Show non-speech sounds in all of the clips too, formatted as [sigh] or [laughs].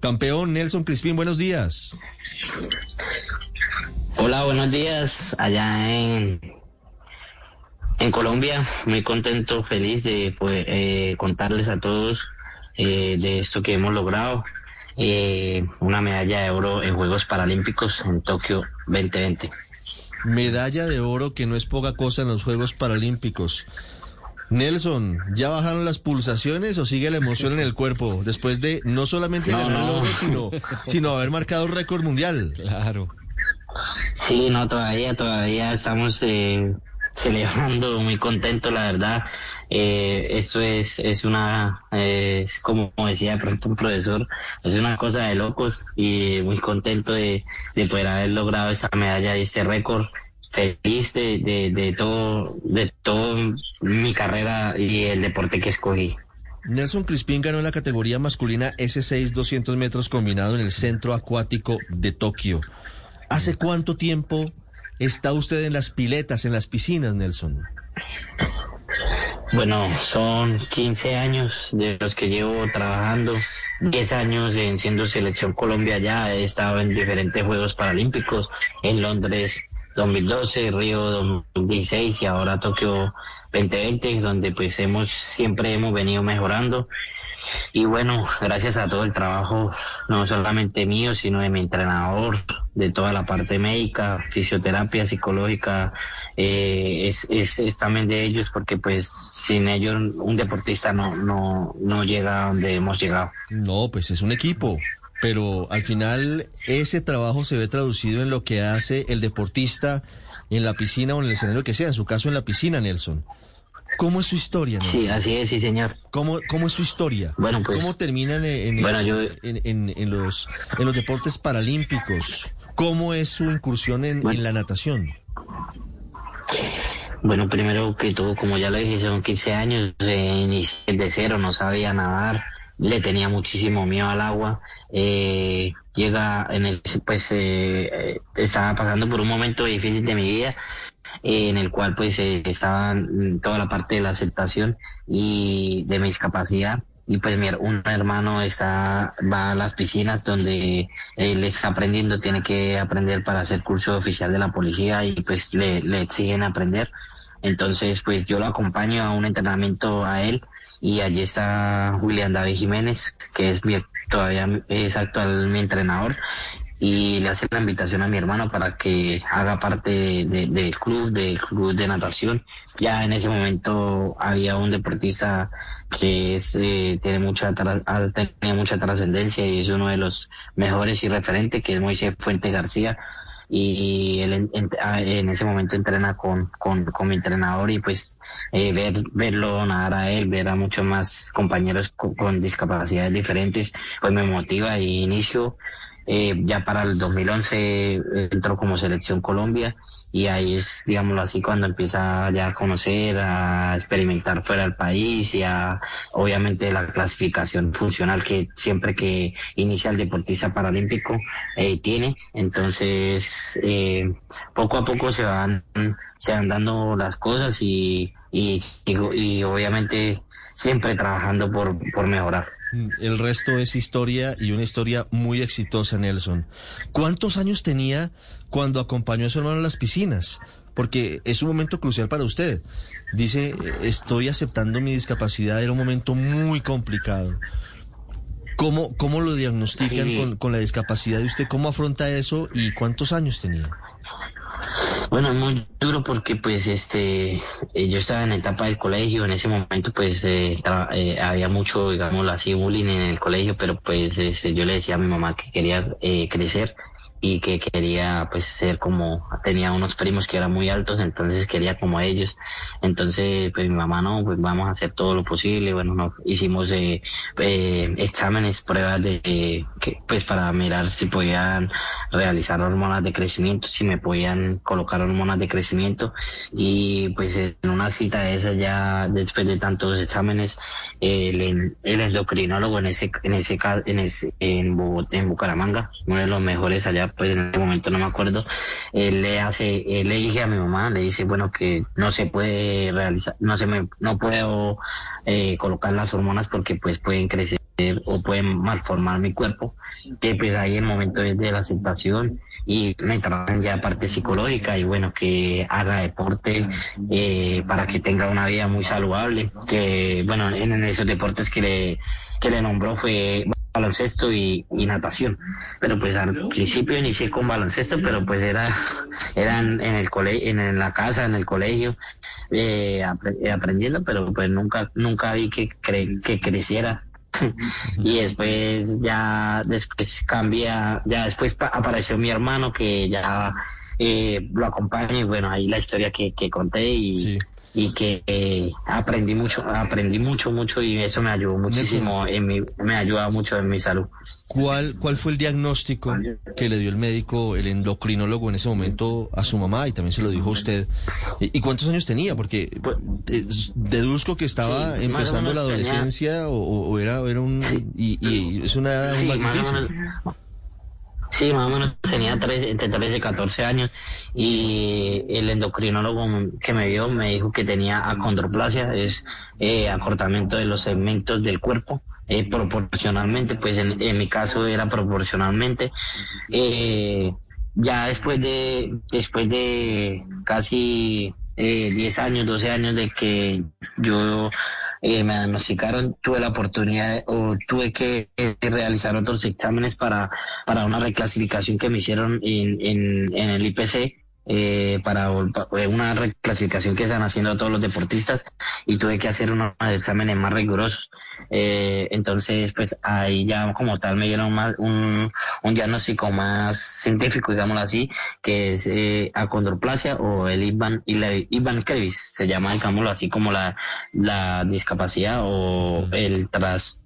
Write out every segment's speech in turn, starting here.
Campeón Nelson Crispín, buenos días. Hola, buenos días. Allá en, en Colombia, muy contento, feliz de poder, eh, contarles a todos eh, de esto que hemos logrado. Eh, una medalla de oro en Juegos Paralímpicos en Tokio 2020. Medalla de oro que no es poca cosa en los Juegos Paralímpicos. Nelson, ¿ya bajaron las pulsaciones o sigue la emoción en el cuerpo después de no solamente No, ganar el no. oro, sino, sino haber marcado un récord mundial? Claro. Sí, no, todavía, todavía estamos eh, celebrando, muy contentos, la verdad. Eh, esto es, es una, eh, es como decía de pronto un profesor, es una cosa de locos y muy contento de, de poder haber logrado esa medalla y ese récord. Feliz de, de, de todo, de todo mi carrera y el deporte que escogí. Nelson Crispín ganó en la categoría masculina S6 200 metros combinado en el Centro Acuático de Tokio. ¿Hace cuánto tiempo está usted en las piletas, en las piscinas, Nelson? Bueno, son 15 años de los que llevo trabajando, 10 años en siendo selección Colombia ya, he estado en diferentes Juegos Paralímpicos, en Londres 2012, Río 2016 y ahora Tokio 2020, donde pues hemos, siempre hemos venido mejorando. Y bueno, gracias a todo el trabajo, no solamente mío, sino de mi entrenador, de toda la parte médica, fisioterapia, psicológica, eh, es, es, también de ellos, porque pues sin ellos un deportista no, no, no llega a donde hemos llegado. No, pues es un equipo. Pero al final ese trabajo se ve traducido en lo que hace el deportista en la piscina o en el escenario que sea, en su caso en la piscina, Nelson. ¿Cómo es su historia, Nelson? Sí, así es, sí, señor. ¿Cómo, cómo es su historia? Bueno, pues- ¿Cómo terminan en, en- Bueno, yo- en, en- los, en los deportes paralímpicos? ¿Cómo es su incursión en, Bueno. en la natación? Bueno, primero que todo, como ya lo dije, son 15 años, eh, inicié de cero, no sabía nadar, le tenía muchísimo miedo al agua. Eh, llega en el, pues, eh, eh, estaba pasando por un momento difícil de mi vida, eh, en el cual pues eh, estaba toda la parte de la aceptación y de mi discapacidad. Y pues mi, un hermano está, va a las piscinas donde él está aprendiendo, tiene que aprender para hacer curso oficial de la policía y pues le, le exigen aprender. Entonces pues yo lo acompaño a un entrenamiento a él y allí está William David Jiménez, que es mi, todavía es actual mi entrenador y le hace la invitación a mi hermano para que haga parte de- del club, del club de natación. Ya en ese momento había un deportista que es, eh, tiene mucha ha tenido mucha trascendencia y es uno de los mejores y referentes, que es Moisés Fuente García. Y él en, en- a- en ese momento entrena con, con, con mi entrenador y pues eh, ver, verlo nadar a él, ver a muchos más compañeros con, con discapacidades diferentes, pues me motiva y inicio eh, ya para el 2011 eh, entró como selección Colombia y ahí es, digámoslo así, cuando empieza ya a conocer, a experimentar fuera del país y a, obviamente, la clasificación funcional que siempre que inicia el deportista paralímpico eh, tiene. Entonces, eh, poco a poco se van, se van dando las cosas y, y, digo, y obviamente siempre trabajando por, por mejorar. El resto es historia y una historia muy exitosa, Nelson. ¿Cuántos años tenía cuando acompañó a su hermano a las piscinas? Porque es un momento crucial para usted. Dice, estoy aceptando mi discapacidad, era un momento muy complicado. ¿Cómo, cómo lo diagnostican Sí. con, con la discapacidad de usted? ¿Cómo afronta eso y cuántos años tenía? Bueno, es muy duro porque pues este eh, yo estaba en la etapa del colegio, en ese momento pues eh, eh, había mucho, digamos así, bullying en el colegio, pero pues este, yo le decía a mi mamá que quería eh, crecer y que quería pues ser como tenía unos primos que eran muy altos entonces quería como ellos. Entonces pues mi mamá no pues vamos a hacer todo lo posible bueno nos hicimos eh, eh, exámenes pruebas de que pues para mirar si podían realizar hormonas de crecimiento si me podían colocar hormonas de crecimiento. Y pues en una cita de esas ya después de tantos exámenes el, el endocrinólogo en ese en ese en ese en, en Bucaramanga uno de los mejores allá pues en ese momento no me acuerdo, él le hace, él le dije a mi mamá, le dice, bueno, que no se puede realizar, no se me, no puedo eh, colocar las hormonas porque pues pueden crecer o pueden malformar mi cuerpo, que pues ahí el momento es de la aceptación y me trabajan ya parte psicológica y bueno, que haga deporte eh, para que tenga una vida muy saludable, que bueno, en, en esos deportes que le, que le nombró fue baloncesto y, natación. Pero pues al principio inicié con baloncesto, pero pues era [laughs] eran en el colegio, en, la casa, en el colegio, eh, eh, aprendiendo, pero pues nunca nunca vi que que creciera. [laughs] y después ya después cambia, ya después apareció mi hermano que ya eh, lo acompaña y bueno ahí la historia que conté y, y que eh, aprendí mucho, aprendí mucho, mucho y eso me ayudó muchísimo, en mi, me ayuda mucho en mi salud. ¿Cuál, ¿Cuál fue el diagnóstico que le dio el médico, el endocrinólogo en ese momento a su mamá y también se lo dijo a usted? ¿Y, cuántos años tenía? Porque pues, deduzco que estaba empezando la adolescencia o, era, era un... Y, es una edad más difícil. Sí, más o menos tenía entre 13 y 14 años y el endocrinólogo que me vio me dijo que tenía acondroplasia, es eh, acortamiento de los segmentos del cuerpo. Eh, proporcionalmente, pues en, mi caso era proporcionalmente. Eh, ya después de, después de casi 10 años, 12 años de que yo eh, me diagnosticaron, tuve la oportunidad o tuve que eh, realizar otros exámenes para, para una reclasificación que me hicieron en, en, en el IPC eh, para eh, una reclasificación que están haciendo todos los deportistas y tuve que hacer unos exámenes más rigurosos. Eh, entonces, pues ahí ya como tal me dieron más un, un diagnóstico más científico, digámoslo así, que es eh, acondroplasia o el Ivan, Ivan Krevis, se llama, digámoslo así, como la, la discapacidad o el tras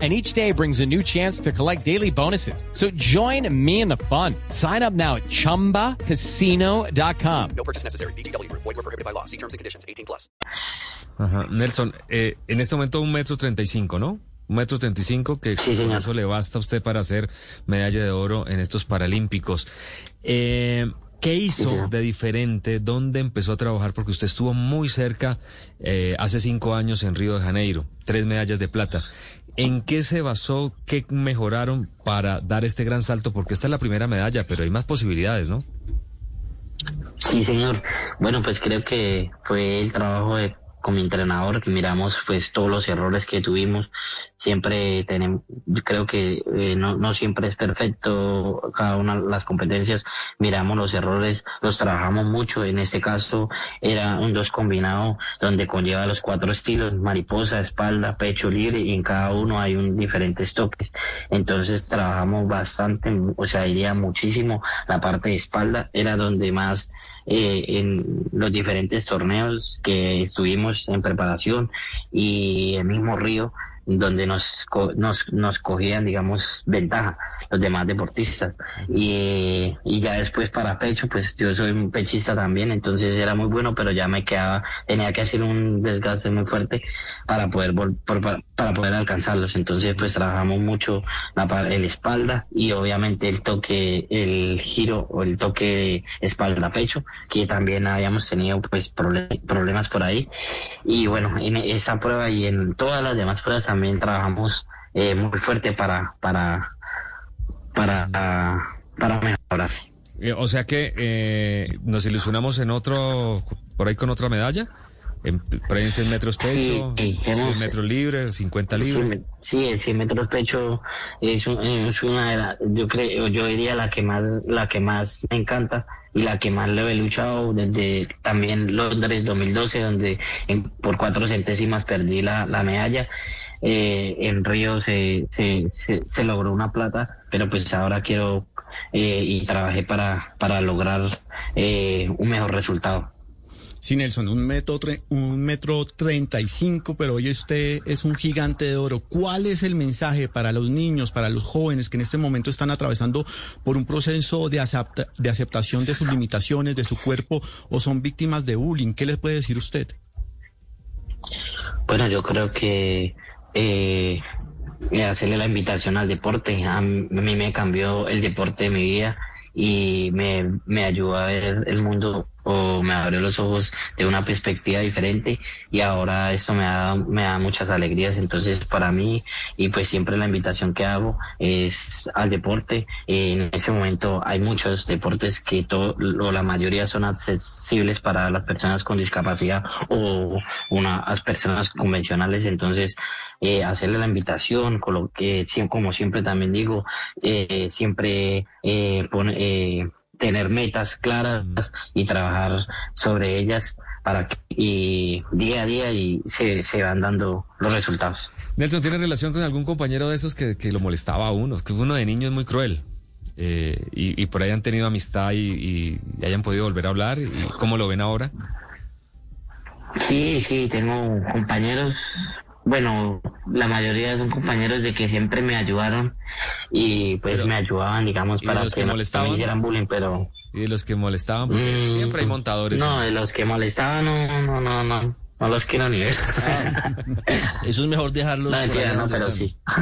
and each day brings a new chance to collect daily bonuses. So join me in the fun. Sign up now at ChumbaCasino.com. No purchase necessary. BGW. Void were prohibited by law. See terms and conditions. 18 plus. Ajá. Nelson, eh, en este momento un metro treinta y cinco, ¿no? Un metro treinta y cinco, que sí, con eso le basta a usted para hacer medalla de oro en estos Paralímpicos. Eh, ¿Qué hizo de diferente? ¿Dónde empezó a trabajar? Porque usted estuvo muy cerca eh, hace cinco años en Río de Janeiro, tres medallas de plata. ¿En qué se basó, qué mejoraron para dar este gran salto? Porque esta es la primera medalla, pero hay más posibilidades, ¿no? Sí, señor. Bueno, pues creo que fue el trabajo de con mi entrenador, miramos pues todos los errores que tuvimos. Siempre tenemos, creo que eh, no, no siempre es perfecto cada una de las competencias. Miramos los errores, los trabajamos mucho. En este caso era un dos combinado donde conlleva los cuatro estilos, mariposa, espalda, pecho libre y en cada uno hay un diferentes toques. Entonces trabajamos bastante, o sea, diría muchísimo la parte de espalda, era donde más eh, en los diferentes torneos que estuvimos en preparación y el mismo Río donde nos, nos, nos cogían, digamos, ventaja los demás deportistas. Y, y ya después para pecho, pues yo soy un pechista también, entonces era muy bueno, pero ya me quedaba, tenía que hacer un desgaste muy fuerte para poder, para, para poder alcanzarlos. Entonces, pues trabajamos mucho la, el espalda y obviamente el toque, el giro o el toque espalda-pecho, que también habíamos tenido pues problemas por ahí. Y bueno, en esa prueba y en todas las demás pruebas también trabajamos eh, muy fuerte para, para, para, para mejorar. Eh, o sea que eh, nos ilusionamos en otro, por ahí con otra medalla. En, en 100 metros pecho, Sí, 100 metros libres, 50 libres. Sí, el 100 metros pecho es, un- es una de las, yo creo, yo diría la que más, la que más me encanta y la que más lo he luchado desde también Londres 2012, donde en- por cuatro centésimas perdí la, la medalla. Eh, en Río se, se, se, se logró una plata, pero pues ahora quiero eh, y trabajé para, para lograr eh, un mejor resultado. Sí, Nelson, un metro, un metro treinta y cinco, pero hoy usted es un gigante de oro. ¿Cuál es el mensaje para los niños, para los jóvenes que en este momento están atravesando por un proceso de, acepta- de aceptación de sus limitaciones, de su cuerpo, o son víctimas de bullying? ¿Qué les puede decir usted? Bueno, yo creo que eh, eh, hacerle la invitación al deporte. A mí me cambió el deporte de mi vida y me, me ayudó a ver el mundo o me abrió los ojos de una perspectiva diferente y ahora esto me da, me da muchas alegrías. Entonces para mí y pues siempre la invitación que hago es al deporte. En ese momento hay muchos deportes que todo, o la mayoría son accesibles para las personas con discapacidad o unas personas convencionales. Entonces eh, hacerle la invitación, con lo que como siempre también digo, eh, siempre eh, pone, eh, tener metas claras y trabajar sobre ellas para que y día a día y se, se van dando los resultados. Nelson, ¿tiene relación con algún compañero de esos que, que lo molestaba a uno? Que uno de niño es muy cruel. eh, y, y por ahí han tenido amistad y, y- y hayan podido volver a hablar. ¿Y cómo lo ven ahora? Sí, sí, tengo compañeros, bueno, la mayoría son compañeros de que siempre me ayudaron y pues Pero- me ayudaban, digamos, ¿y para los que, que no- me hicieran bullying, pero... Y de los que molestaban, porque Mm, siempre hay montadores. No, de los que molestaban, no, no, no, no, no los quiero ni ver. [laughs] Eso es mejor dejarlos. No, mentira, no, pero sí. [laughs]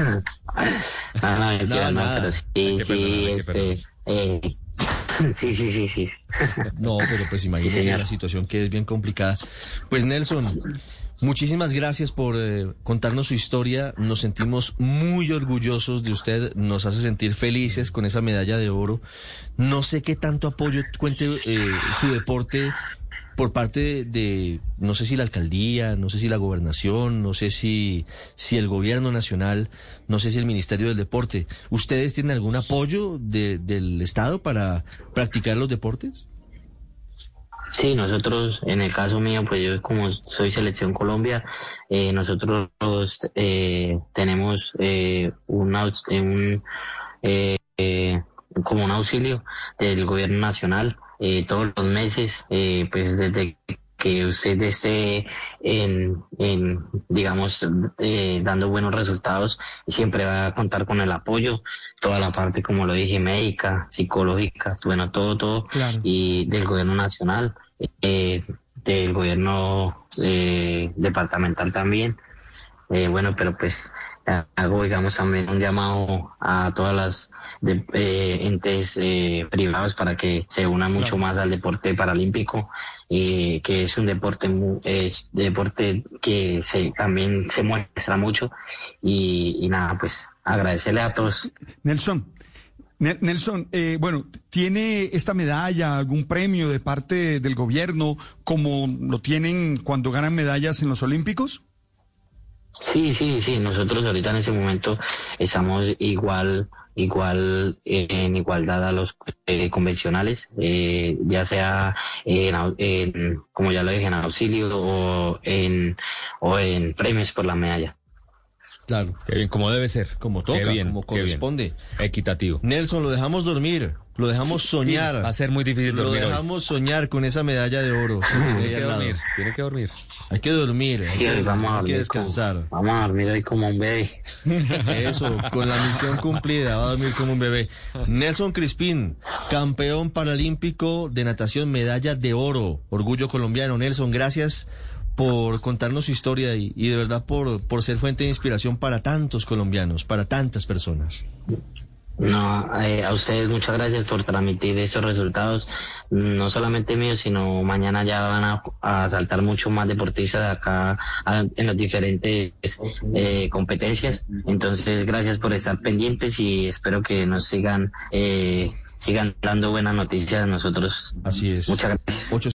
no, no, mentira, No, pero sí, sí, este, eh, [laughs] sí, sí, sí, sí. No, pero pues imagínese una situación que es bien complicada. Pues Nelson, muchísimas gracias por eh, contarnos su historia. Nos sentimos muy orgullosos de usted. Nos hace sentir felices con esa medalla de oro. No sé qué tanto apoyo cuente eh, su deporte por parte de, no sé si la alcaldía, no sé si la gobernación, no sé si, si el gobierno nacional, no sé si el Ministerio del Deporte. ¿Ustedes tienen algún apoyo de- del Estado para practicar los deportes? Sí, nosotros, en el caso mío, pues yo como soy selección Colombia, eh, nosotros eh, tenemos eh, un, eh, un eh, eh, como un auxilio del gobierno nacional todos los meses, pues desde que usted esté en, en digamos, eh, dando buenos resultados, siempre va a contar con el apoyo, toda la parte, como lo dije, médica, psicológica, bueno, todo, todo, Claro. y del gobierno nacional, eh, del gobierno eh, departamental también. Eh, bueno, pero pues hago, digamos, también un llamado a todas las de- eh, entes eh, privados para que se unan mucho más al deporte paralímpico, eh, que es un deporte es deporte que se también se muestra mucho y, y nada, pues agradecerle a todos. Nelson, Ne- Nelson, eh, bueno, ¿tiene esta medalla algún premio de parte del gobierno como lo tienen cuando ganan medallas en los Olímpicos? Sí, sí, sí. Nosotros ahorita en ese momento estamos igual, igual eh, en igualdad a los eh, convencionales, eh, ya sea en, en, como ya lo dije, en auxilio o en, o en premios por la medalla. Claro. Qué bien, como debe ser. Como Qué toca, bien, como qué bien. corresponde. Equitativo. Nelson, lo dejamos dormir, lo dejamos soñar. Va a ser muy difícil Lo dormir hoy. dejamos soñar con esa medalla de oro. que tiene que dormir, tiene que dormir. Hay que dormir, hay Sí, que, hoy vamos a hay que dormir descansar. como- vamos a dormir hoy como un bebé. [laughs] Eso, con la misión cumplida, va a dormir como un bebé. Nelson Crispín, campeón paralímpico de natación, medalla de oro, orgullo colombiano. Nelson, gracias por contarnos su historia y, y de verdad por, por ser fuente de inspiración para tantos colombianos, para tantas personas. No, eh, a ustedes muchas gracias por transmitir estos resultados, no solamente míos, sino mañana ya van a, a saltar mucho más deportistas de acá a- en las diferentes eh, competencias. Entonces, gracias por estar pendientes y espero que nos sigan, eh, sigan dando buenas noticias a nosotros. Así es. Muchas gracias.